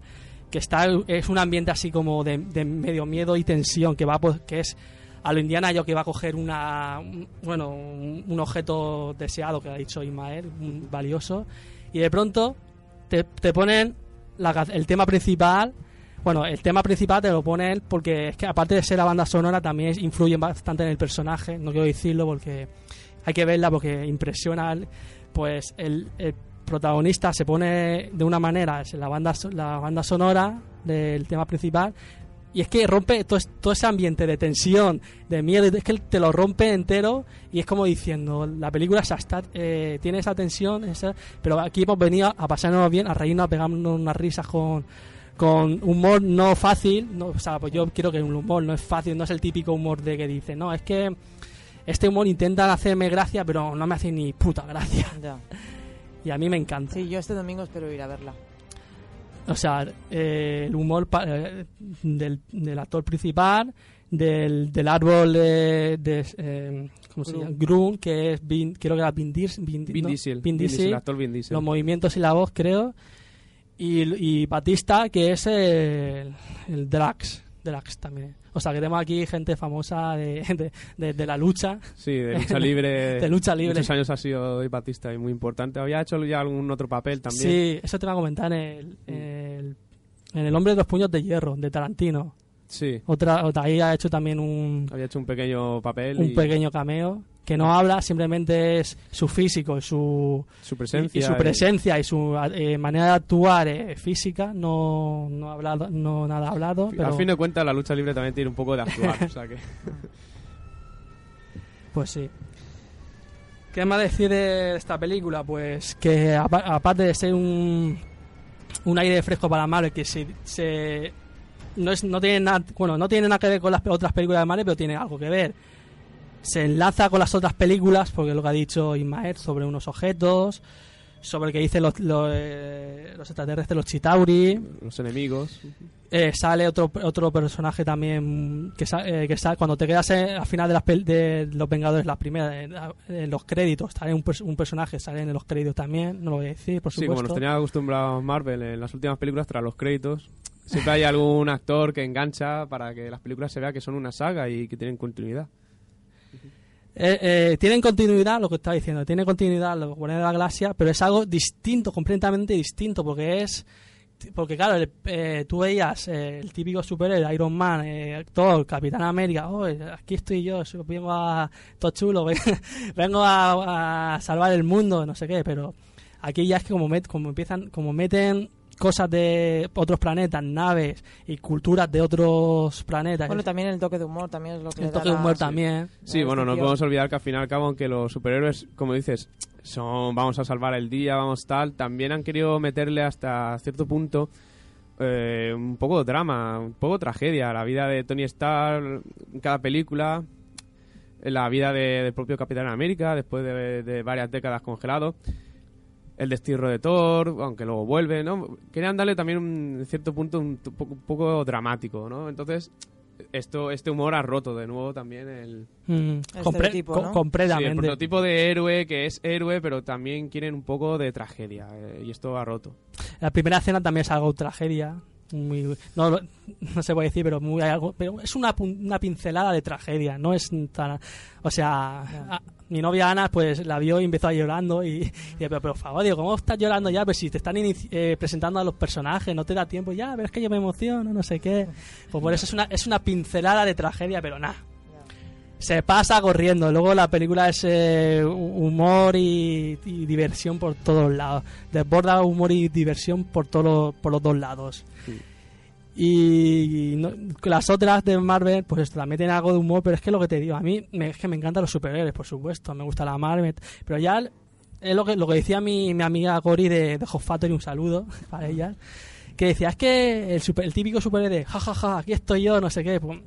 que está es un ambiente así como de, medio miedo y tensión, que va que es a lo Indiana yo que va a coger una un- bueno un, objeto deseado que ha dicho Ismael, valioso, y de pronto te, te ponen el tema principal bueno, el tema principal te lo pone él porque es que aparte de ser la banda sonora también influye bastante en el personaje, no quiero decirlo porque hay que verla porque impresiona pues el, protagonista se pone de una manera, la banda, la banda sonora del tema principal, y es que rompe todo, es- todo ese ambiente de tensión, de miedo, es que te lo rompe entero y es como diciendo, la película eh, tiene esa tensión, esa- pero aquí hemos venido a pasarnos bien, a reírnos, a pegarnos unas risas con, con humor no fácil, no, o sea, pues yo quiero que un humor no es fácil, no es el típico humor de que dice, no, es que este humor intentan hacerme gracia, pero no me hace ni puta gracia. Ya. Y a mí me encanta. Sí, yo este domingo espero ir a verla. O sea, eh, el humor pa- eh, del, del actor principal, del, del árbol de, de, eh, ¿cómo se llama? Grun, que es Vin, creo que era Vin, Dis- Vin, Vin no, Diesel, Vin Vin Diesel, Diesel, el actor Vin Diesel. los movimientos y la voz, creo. Y, y Batista, que es el, el Drax, Drax también. O sea, que tenemos aquí gente famosa de, de, de- de la lucha. Sí, de lucha (laughs) libre. de lucha libre. Muchos años ha sido Dave Batista y muy importante. Había hecho ya algún otro papel también. Sí, eso te iba a comentar en el, el- en el Hombre de los Puños de Hierro, de Tarantino. Sí. Otra, otra, ahí ha hecho también un, Había hecho un pequeño papel. un y pequeño cameo que no habla, simplemente es su físico y su, Su presencia. y, y su presencia y su eh, manera de actuar eh, física, no, no, hablado, no nada hablado. Pero, Al fin de cuentas, la lucha libre también tiene un poco de actuar. o sea que... (laughs) Pues sí. ¿Qué más decir de esta película? Pues que apa- aparte de ser un, un aire fresco para Marvel, que se, se- no, es, no, tiene nada, bueno, no tiene nada que ver con las otras películas de Marvel, pero tiene algo que ver. Se enlaza con las otras películas, porque es lo que ha dicho Ismael sobre unos objetos, sobre el que dicen los, los, eh, los extraterrestres, los Chitauri. Los enemigos. Eh, sale otro otro personaje también que, sa- eh, que sale cuando te quedas eh, al final de, las pel- de los Vengadores las primeras en, en los créditos sale un, un personaje sale en los créditos también no lo voy a decir por Sí, supuesto como nos tenía acostumbrados Marvel en las últimas películas, tras los créditos, siempre hay algún actor que engancha para que las películas se vea que son una saga y que tienen continuidad. Eh, eh, tienen continuidad lo que estaba diciendo tiene continuidad los Guardianes de la Galaxia pero es algo distinto completamente distinto porque es porque claro el- eh, tú veías eh, el típico superhéroe Iron Man eh, Thor Capitán América oh, aquí estoy yo vengo a todo chulo (laughs) ven- vengo a, a salvar el mundo no sé qué pero aquí ya es que como met- como empiezan como meten cosas de otros planetas naves y culturas de otros planetas. Bueno, también el toque de humor también es lo que el le da toque de la- humor también Sí, bueno, no podemos olvidar que al fin y al cabo, aunque los superhéroes, como dices, son vamos a salvar el día, vamos tal, también han querido meterle hasta cierto punto eh, un poco de drama, un poco tragedia, la vida de Tony Stark en cada película, la vida de- del propio Capitán América después de, de varias décadas congelado, el destierro de Thor, aunque luego vuelve, ¿no? Querían darle también un en cierto punto un, poco, un poco dramático, ¿no? Entonces, esto este humor ha roto de nuevo también el, Mm, compre- estereotipo, co- ¿no? Sí, el completamente prototipo de héroe que es héroe, pero también quieren un poco de tragedia. eh, y esto ha roto. La primera escena también es algo tragedia. Muy, no, no se puede decir, pero muy hay algo, pero es una, una pincelada de tragedia. No es tan, o sea, a- mi novia Ana pues la vio y empezó a llorando y, y pero, por favor, digo, ¿cómo estás llorando ya? Pues si te están eh, presentando a los personajes, no te da tiempo ya, pero es que yo me emociono, no sé qué. Pues por eso es una, es una pincelada de tragedia, pero nada. Se pasa corriendo. Luego la película es eh, humor y, diversión por todos lados. Desborda humor y diversión por, todos por los dos lados. Y no- las otras de Marvel, pues esto, también tienen algo de humor, pero es que lo que te digo, a mí me, es que me encantan los superhéroes, por supuesto, me gusta la Marvel, pero ya es lo que, lo que decía mi, mi amiga Gori de, de Hot Factory, un saludo (laughs) para ella, que decía, es que el, super- el típico superhéroe, jajaja, aquí estoy yo, no sé qué, pues,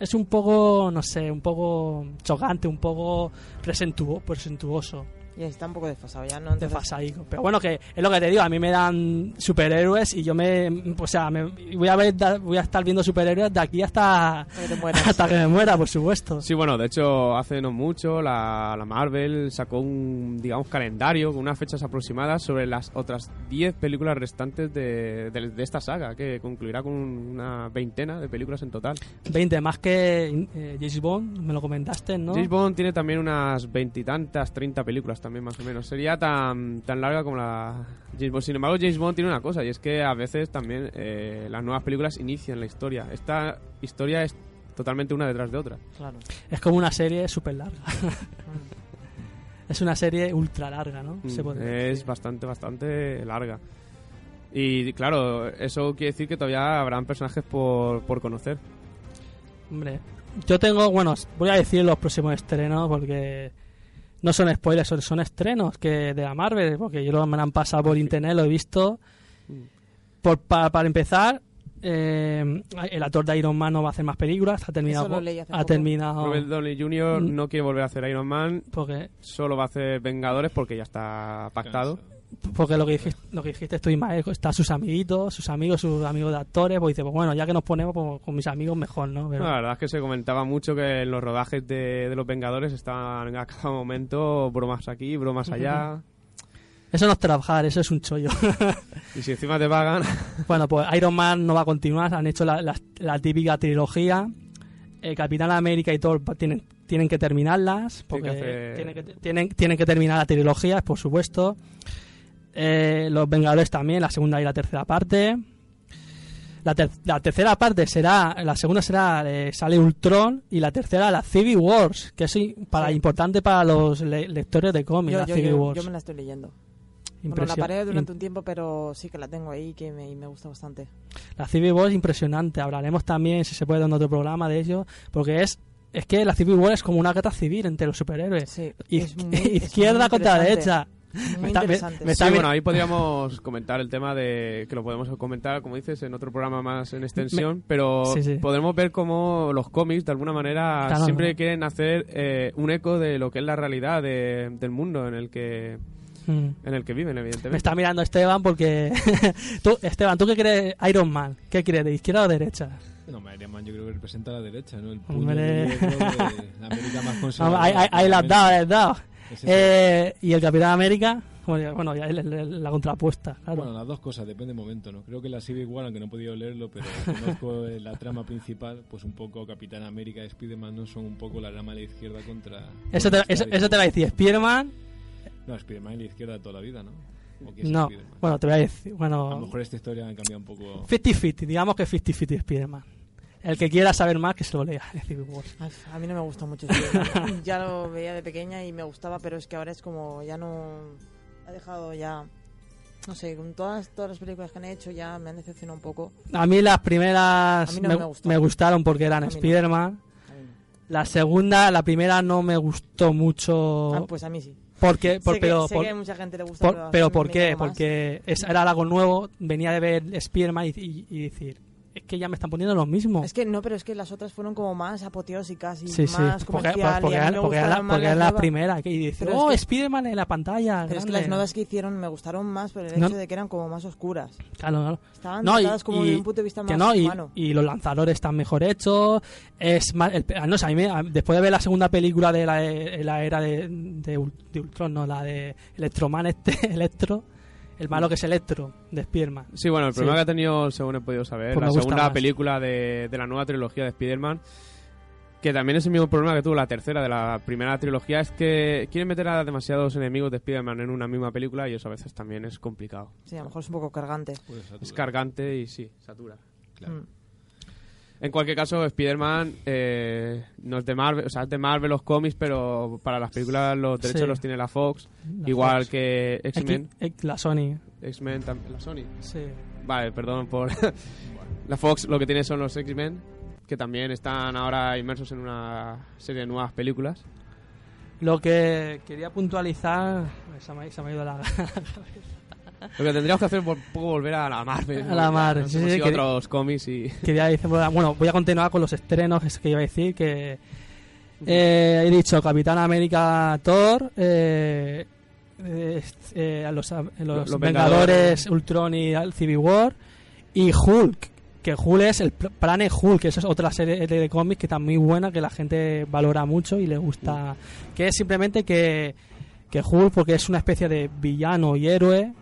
es un poco, no sé, un poco chocante, un poco presentuo- presentuoso. Y está un poco desfasado ya, ¿no? Entonces. Pero bueno, que es lo que te digo, a mí me dan superhéroes y yo me. O sea, me, voy, a ver, voy a estar viendo superhéroes de aquí hasta, que (laughs) hasta que me muera, por supuesto. Sí, bueno, de hecho, hace no mucho la, la Marvel sacó un, digamos, calendario con unas fechas aproximadas sobre las otras 10 películas restantes de, de, de esta saga, que concluirá con una veintena de películas en total. 20 más que eh, James Bond, me lo comentaste, ¿no? James Bond tiene también unas veintitantas, treinta películas también más o menos. Sería tan, tan larga como la James Bond. Sin embargo, James Bond tiene una cosa y es que a veces también eh, las nuevas películas inician la historia. Esta historia es totalmente una detrás de otra. Claro. Es como una serie súper larga. (laughs) Es una serie ultra larga, ¿no? Se Mm, puede es bastante, bastante larga. Y claro, eso quiere decir que todavía habrán personajes por, por conocer. Hombre, yo tengo, bueno, voy a decir los próximos estrenos porque no son spoilers, son, son estrenos que de la Marvel, porque yo lo me han pasado por internet, lo he visto. Por, pa- para empezar, eh, el actor de Iron Man no va a hacer más películas, ha terminado. Eso lo leí hace ha poco. terminado. Robert Downey Jr. Mm. no quiere volver a hacer Iron Man, Porque, solo va a hacer Vengadores porque ya está pactado. Porque lo que dijiste, lo que dijiste tú, Ismael, está sus amiguitos, sus amigos, sus amigos de actores, pues dice, pues bueno, ya que nos ponemos pues, con mis amigos mejor, ¿no? Pero- No, la verdad es que se comentaba mucho que en los rodajes de, de los Vengadores estaban a cada momento bromas aquí, bromas allá. Eso no es trabajar, eso es un chollo. (laughs) y si encima te pagan. (laughs) Bueno, pues Iron Man no va a continuar, han hecho la, la- la típica trilogía. Eh, Capitán América y Thor tienen, tienen que terminarlas, porque Tienen que hacer- tienen, que, tienen, tienen que terminar la trilogía, por supuesto. Eh, los Vengadores también, la segunda y la tercera parte. La, ter- la tercera parte será, la segunda será, eh, sale Ultron, y la tercera la Civil Wars, que es para, Sí. importante para los le- lectores de cómics, la yo, Civil yo- Wars. yo me la estoy leyendo. Bueno, la paré durante un tiempo, pero sí que la tengo ahí que me, y me gusta bastante. La Civil War es impresionante. Hablaremos también, si se puede, en otro programa de ello. Porque es es que la Civil War es como una guerra civil entre los superhéroes. Sí, (laughs) muy- izquierda contra derecha. Muy Me está- me- interesante. me está Sí, bueno, ahí podríamos comentar el tema de que lo podemos comentar, como dices, en otro programa más en extensión, pero Sí, sí. podremos ver cómo los cómics, de alguna manera, siempre no. quieren hacer eh, un eco de lo que es la realidad de- del mundo en el que Mm. en el que viven, evidentemente. Me está mirando Esteban porque... (laughs) tú, Esteban, ¿tú qué crees Iron Man? ¿Qué crees, de izquierda o derecha? No, Iron Man yo creo que representa a la derecha, ¿no? El puño de de la América más (laughs) conservadora. ahí, ahí- ahí la has dado, la has dado. Sí. Eh, y el Capitán América, bueno, ya la, contrapuesta, claro. Bueno, las dos cosas, depende del momento, ¿no? Creo que la Civil War, aunque no he podido leerlo, pero (laughs) conozco eh, la trama principal, pues un poco Capitán América y Spider-Man no son un poco la rama de la izquierda contra... eso, te, eso, eso te va a decir Spiderman. No, Spider-Man es la izquierda de toda la vida, ¿no? ¿O qué es No, bueno, te voy a decir. Bueno, A lo mejor esta historia ha cambiado un poco... 50-50, digamos que 50-50 Spider-Man. El que quiera saber más, que se lo lea. en Civil War. Ay, A mí no me gusta mucho (laughs) ya lo veía de pequeña y me gustaba, pero es que ahora es como ya no... Ha dejado ya... No sé, con todas, todas las películas que han hecho ya me han decepcionado un poco. A mí las primeras A mí no me, me gustó. me gustaron porque eran no. Spider-Man. No. La segunda, la primera no me gustó mucho. Ah, pues a mí sí. Porque, por- sé que, pero, sé por, que a mucha gente le gusta, por- pero, pero ¿por qué? Porque es- era algo nuevo, venía de ver Spider-Man y, y- y decir, es que ya me están poniendo lo mismo. Es que no, pero es que las otras fueron como más apoteósicas y Sí, sí, más porque, comercial. porque, porque era, porque era la primera. Que dice, Pero es oh, que- Spider-Man en la pantalla. Pero es que grande". las nuevas que hicieron me gustaron más por el No. hecho de que eran como más oscuras. Claro, claro. Estaban No, y, como y- de un punto de vista que más no, y, humano. y los lanzadores están mejor hechos. Es más, el- no sé, a mí me- después de ver la segunda película de la, de la era de, de Ultron, no, la de Electroman este, (laughs) Electro, el malo que es Electro, de Spiderman. Sí, bueno, el Sí. problema que ha tenido, según he podido saber, Pues la segunda más. película de, de la nueva trilogía de Spider-Man, que también es el mismo problema que tuvo la tercera de la primera trilogía, es que quieren meter a demasiados enemigos de Spider-Man en una misma película y eso a veces también es complicado. Sí, a lo mejor es un poco cargante. Es cargante y sí, satura. Claro. Mm. En cualquier caso, Spider-Man eh, no es de Marvel, o sea, es de Marvel los cómics, pero para las películas los derechos Sí. los tiene la Fox, La igual Fox. que X-Men. La Sony. X-Men también, la Sony. Sí. Vale, perdón por... (laughs) la Fox lo que tiene son los X-Men, que también están ahora inmersos en una serie de nuevas películas. Lo que quería puntualizar. Se me, ha- se me ha ido la. (laughs) Lo que tendríamos que hacer es un poco volver a la Marvel. A la Marvel, sí, sí, otros cómics y... Decir, bueno, voy a continuar con los estrenos es que iba a decir que eh, he dicho Capitán América Thor, eh, eh, los, los Los Vengadores, Vengadores. Ultron y Civil War y Hulk, que Hulk es el pl- Planet Hulk, que eso es otra serie de cómics que está muy buena, que la gente valora mucho y le gusta, que es simplemente que, que Hulk, porque es una especie de villano y héroe,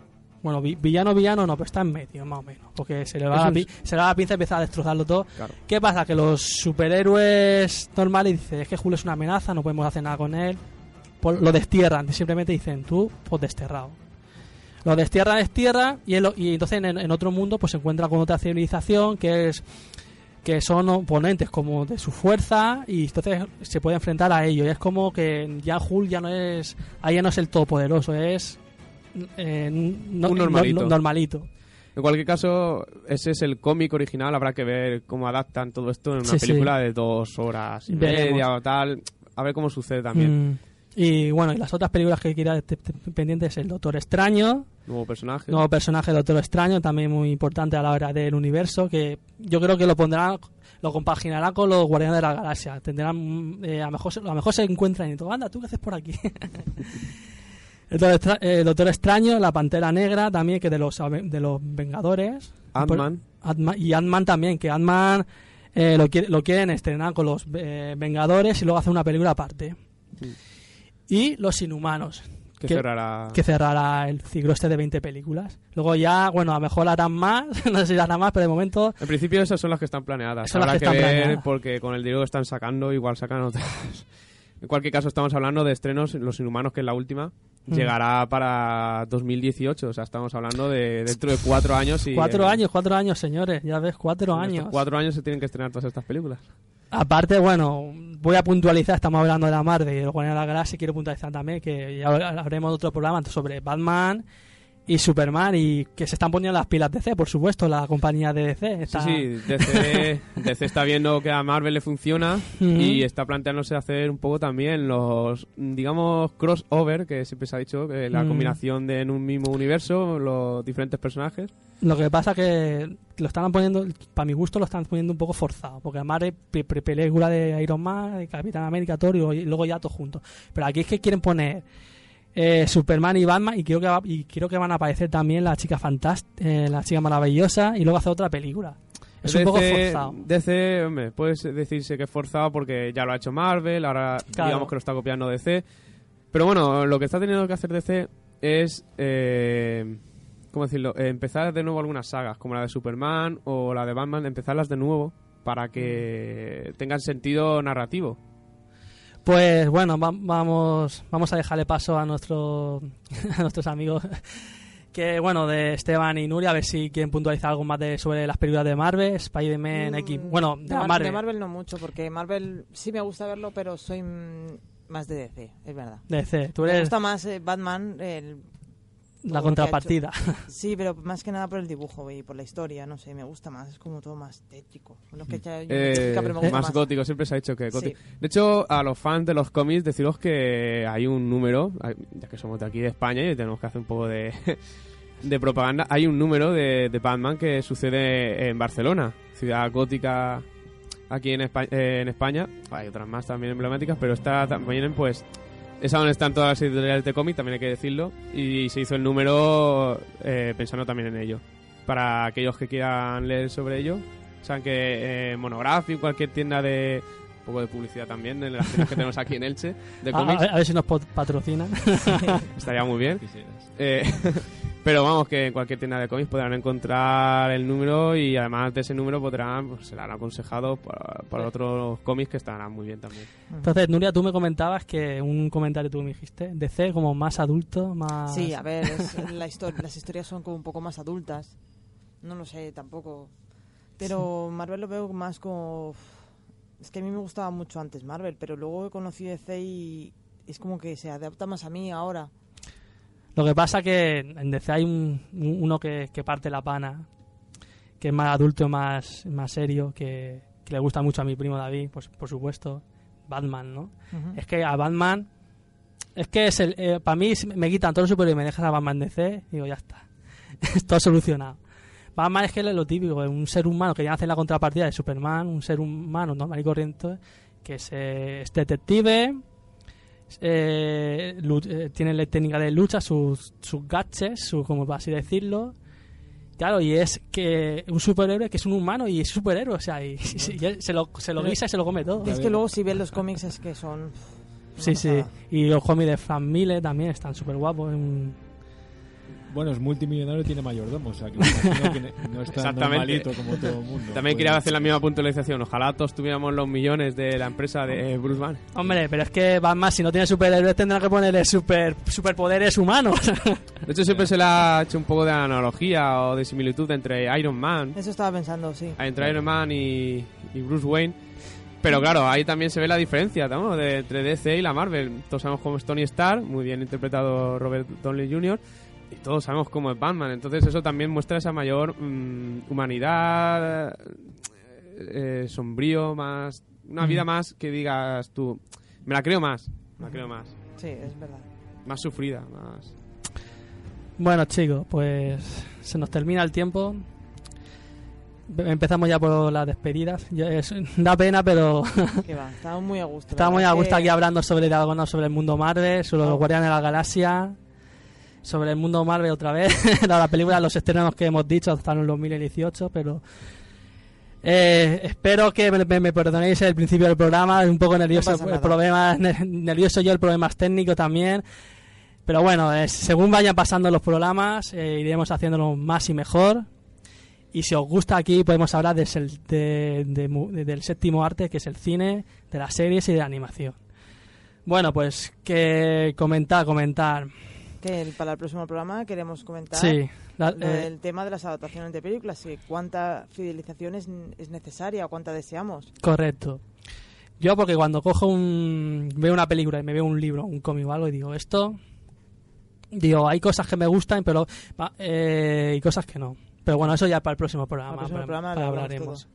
bueno, vi- villano, villano no, pero está en medio, más o menos. Porque se le va, la, un- se le va la pinza y empieza a destrozarlo todo. Claro. ¿Qué pasa? Que los superhéroes normales dicen, es que Hulk es una amenaza, no podemos hacer nada con él. Lo destierran, simplemente dicen, tú, pues desterrado. Lo destierran, destierran, y, él lo- y entonces en, en otro mundo pues se encuentra con otra civilización que es que son oponentes como de su fuerza y entonces se puede enfrentar a ellos. Y es como que ya Hulk ya no es, ahí ya no es el todopoderoso, es eh, no- Un normalito. no- normalito. En cualquier caso, ese es el cómic original. Habrá que ver cómo adaptan todo esto en una Sí, sí. película de dos horas y Veremos. media o tal. A ver cómo sucede también. Mm. Y bueno, y las otras películas que quiera te- te- pendientes es El Doctor Extraño, Nuevo personaje. nuevo personaje Doctor Extraño, también muy importante a la hora del universo, que yo creo que lo pondrán, lo compaginará con los Guardianes de la Galaxia. Tendrán, mm, eh, a, lo mejor, a mejor se encuentran y todo, anda, ¿tú qué haces por aquí? (laughs) el, Doctor Extra- eh, el Doctor Extraño, la Pantera Negra también, que de los, de los Vengadores. Ant-Man. Y Ant-Man también, que Ant-Man eh, lo, lo quieren estrenar con los eh, Vengadores y luego hacer una película aparte. Y Los Inhumanos. Que cerrará- que cerrará el ciclo este de 20 películas. Luego ya, bueno, a lo mejor harán más, (laughs) no sé si harán más, pero de momento En principio esas son las que están planeadas. Son las que que, están ver planeadas. porque con el dinero que están sacando igual sacan otras. En cualquier caso estamos hablando de estrenos Los Inhumanos, que es la última. Mm. Llegará para 2018, o sea, estamos hablando de dentro de cuatro años y... cuatro años, cuatro años, señores, ya ves, cuatro años. Cuatro años se tienen que estrenar todas estas películas. Aparte, bueno, voy a puntualizar, estamos hablando de la y de Guardianes de la Galaxia, quiero puntualizar también que ya haremos otro programa sobre Batman y Superman y que se están poniendo las pilas DC, por supuesto, la compañía de DC. Está... Sí, sí, DC, DC está viendo que a Marvel le funciona y está planteándose hacer un poco también los, digamos, crossover, que siempre se ha dicho, que la combinación de en un mismo universo, los diferentes personajes. Lo que pasa que lo están poniendo, para mi gusto lo están poniendo un poco forzado, porque además es película de Iron Man, de Capitán América, Thor y, luego ya todo junto. Pero aquí es que quieren poner eh, Superman y Batman y creo que va- y creo que van a aparecer también la chica fantástica, la chica maravillosa y luego hacer otra película. Es un poco forzado. DC, hombre, puede decirse que es forzado porque ya lo ha hecho Marvel, ahora Claro. digamos que lo está copiando DC. Pero bueno, lo que está teniendo que hacer DC es, eh, ¿cómo decirlo? Eh, empezar de nuevo algunas sagas, como la de Superman o la de Batman, empezarlas de nuevo para que tengan sentido narrativo. Pues bueno, va- vamos, vamos a dejarle paso a, nuestro, (laughs) a nuestros amigos (laughs) que bueno, de Esteban y Nuria, a ver si quieren puntualizar algo más de, sobre las películas de Marvel, Spider-Man, X, bueno, de, Mm, Mar- Marvel. de Marvel no mucho, porque Marvel sí me gusta verlo, pero soy mm, más de DC, es verdad. DC, tú Me gusta más eh, Batman, el- la lo contrapartida. (laughs) Sí, pero más que nada por el dibujo y por la historia, no sé, me gusta más, es como todo más tétrico. Bueno, que no Eh, tétrica, pero me gusta más, más. gótico, siempre se ha dicho que gótico. Sí. De hecho, a los fans de los cómics, deciros que hay un número, ya que somos de aquí de España y tenemos que hacer un poco de, (laughs) de propaganda, hay un número de, de Batman que sucede en Barcelona, ciudad gótica aquí en, Espa- eh, en España. Hay otras más también emblemáticas, pero esta también, pues, es a donde están todas las editoriales de cómic, también hay que decirlo, y se hizo el número eh, pensando también en ello. Para aquellos que quieran leer sobre ello, saben que eh, Monográfico, cualquier tienda de. Un poco de publicidad también, de las tiendas que tenemos aquí en Elche, de (laughs) A, a ver- a ver si nos pot- patrocinan. (laughs) Estaría muy bien. Eh, (laughs) pero vamos, que en cualquier tienda de cómics podrán encontrar el número y además de ese número podrán, pues, serán aconsejados para, para otros cómics que estarán muy bien también. Entonces, Nuria, tú me comentabas que un comentario tú me dijiste, DC como más adulto, más... Sí, a ver, es- (laughs) la las historias son como un poco más adultas. No lo sé tampoco. Pero Marvel lo veo más como... Es que a mí me gustaba mucho antes Marvel, pero luego he conocido DC y es como que se adapta más a mí ahora. Lo que pasa que en DC hay un, un- uno que, que parte la pana, que es más adulto, más, más serio, que, que le gusta mucho a mi primo David, pues por supuesto, Batman, ¿no? Es que a Batman, es que es el, eh, para mí me quitan todo el super y me dejan a Batman DC, digo, ya está, (laughs) todo solucionado. Batman es que es lo típico, es un ser humano que ya hace la contrapartida de Superman, un ser humano normal y corriente, que es, eh, es detective, eh, eh, tiene la técnica de lucha, sus, sus gadgets, su, como así decirlo. Claro, y es que un superhéroe que es un humano y es superhéroe, o sea, y, y- y él se lo, se lo guisa y se lo come todo. Es que luego si ves los cómics es que son... Sí, sí. Y los cómics de Frank Miller también están súper guapos. Bueno, es multimillonario y tiene mayordomo, o sea que (laughs) no está Exactamente. normalito como todo el mundo. También Pues- quería hacer la misma puntualización. Ojalá todos tuviéramos los millones de la empresa de Bruce Banner. Hombre, pero es que Batman, si no tiene superhéroes, tendrá que ponerle super, superpoderes humanos. De hecho, siempre se le ha hecho un poco de analogía o de similitud entre Iron Man, Eso estaba pensando, sí. entre Iron Man y, y Bruce Wayne. Pero claro, ahí también se ve la diferencia ¿no? de, entre DC y la Marvel. Todos sabemos cómo es Tony Stark, muy bien interpretado Robert Downey Jr., y todos sabemos cómo es Batman. Entonces eso también muestra esa mayor mm, humanidad, eh, sombrío, más una Mm. vida más que digas tú, me la creo más, me la creo más. Sí, es verdad. Más sufrida, más... bueno, chicos, pues se nos termina el tiempo. Empezamos ya por las despedidas. Yo- es- da pena, pero (laughs) Que va, estaba muy a gusto. estamos muy a gusto que- aquí hablando sobre Diagonal, sobre el mundo Marvel, sobre los. Guardianes de la Galaxia, sobre el mundo Marvel otra vez. (laughs) la, la película, los estrenos que hemos dicho hasta en el 2018, pero eh, espero que me, me- perdonéis el principio del programa, un poco nervioso, pasa el problema, (laughs) nervioso yo, el problema es técnico también. Pero bueno, eh, según vayan pasando los programas, eh, iremos haciéndolo más y mejor. Y si os gusta aquí, podemos hablar de de- de- del séptimo arte, que es el cine, de las series y de la animación. Bueno, pues que comentar, comentar. Que el- para el próximo programa queremos comentar Sí, la- lo eh, del tema de las adaptaciones de películas y cuánta fidelización es, es necesaria, cuánta deseamos. Correcto. Yo porque cuando cojo un... veo una película y me veo un libro, un cómic o algo y digo, esto... Digo, hay cosas que me gustan, pero... eh, y cosas que no. Pero bueno, eso ya para el próximo programa. El próximo para- programa para hablaremos.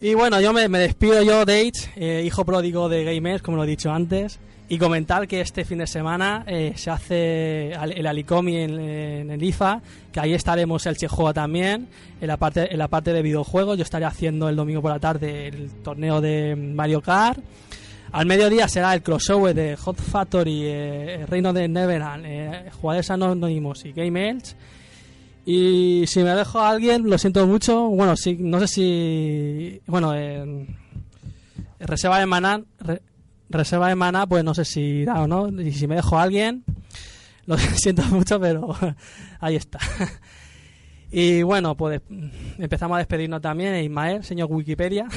Y bueno, yo me, me despido yo, Dage, eh, hijo pródigo de Gamers, como lo he dicho antes, y comentar que este fin de semana eh, se hace el Alicomi en, en el IFA, que ahí estaremos el Chejoa también, en la parte en la parte de videojuegos. Yo estaré haciendo el domingo por la tarde el torneo de Mario Kart. Al mediodía será el crossover de Hot Factory, eh, Reino de Neverland, eh, Jugadores Anónimos y Game Elch. Y si me dejo a alguien, lo siento mucho. Bueno, sí, no sé si. Bueno, eh, Reserva de Maná. re- reserva de Maná, pues no sé si irá o no. Y si me dejo a alguien, lo (laughs) siento mucho, pero (laughs) ahí está. (laughs) Y bueno, pues empezamos a despedirnos también. Ismael, señor Wikipedia.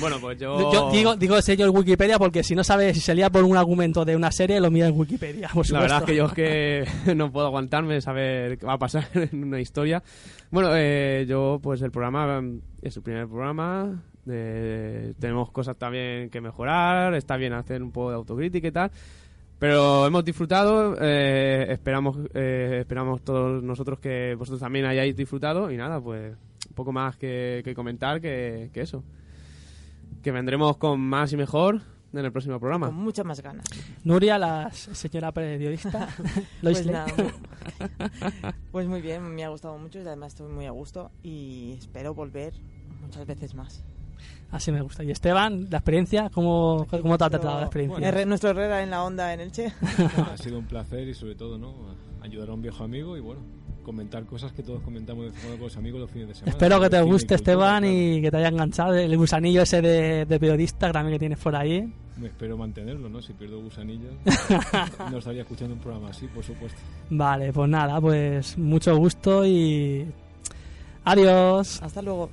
Bueno, pues yo... Yo digo, digo señor Wikipedia porque si no sabe si se lía por un argumento de una serie, lo mira en Wikipedia, por La verdad es que yo es que no puedo aguantarme de saber qué va a pasar en una historia. Bueno, eh, yo pues el programa es el primer programa. Eh, tenemos cosas también que mejorar. Está bien hacer un poco de autocrítica y tal. Pero hemos disfrutado. eh, esperamos eh, esperamos todos nosotros que vosotros también hayáis disfrutado. Y nada, pues un poco más que, que comentar que, que eso. Que vendremos con más y mejor en el próximo programa. Con muchas más ganas. Nuria, la señora periodista. (laughs) Pues nada, (laughs) pues muy bien, me ha gustado mucho y además estoy muy a gusto y espero volver muchas veces más. Así me gusta. Y Esteban, la experiencia, ¿cómo, cómo te ha tratado la experiencia? Herre- nuestro Herrera en la onda en Elche. (laughs) Ha sido un placer y sobre todo, ¿no? Ayudar a un viejo amigo y bueno, comentar cosas que todos comentamos de cuando con los amigos los fines de semana. Espero que te guste, cultura, Esteban, claro. y que te haya enganchado el gusanillo ese de, de periodista también que tienes por ahí. Me espero mantenerlo, ¿no? Si pierdo gusanillos, (laughs) no estaría escuchando un programa así, por supuesto. Vale, pues nada, pues mucho gusto y... Adiós. Hasta luego.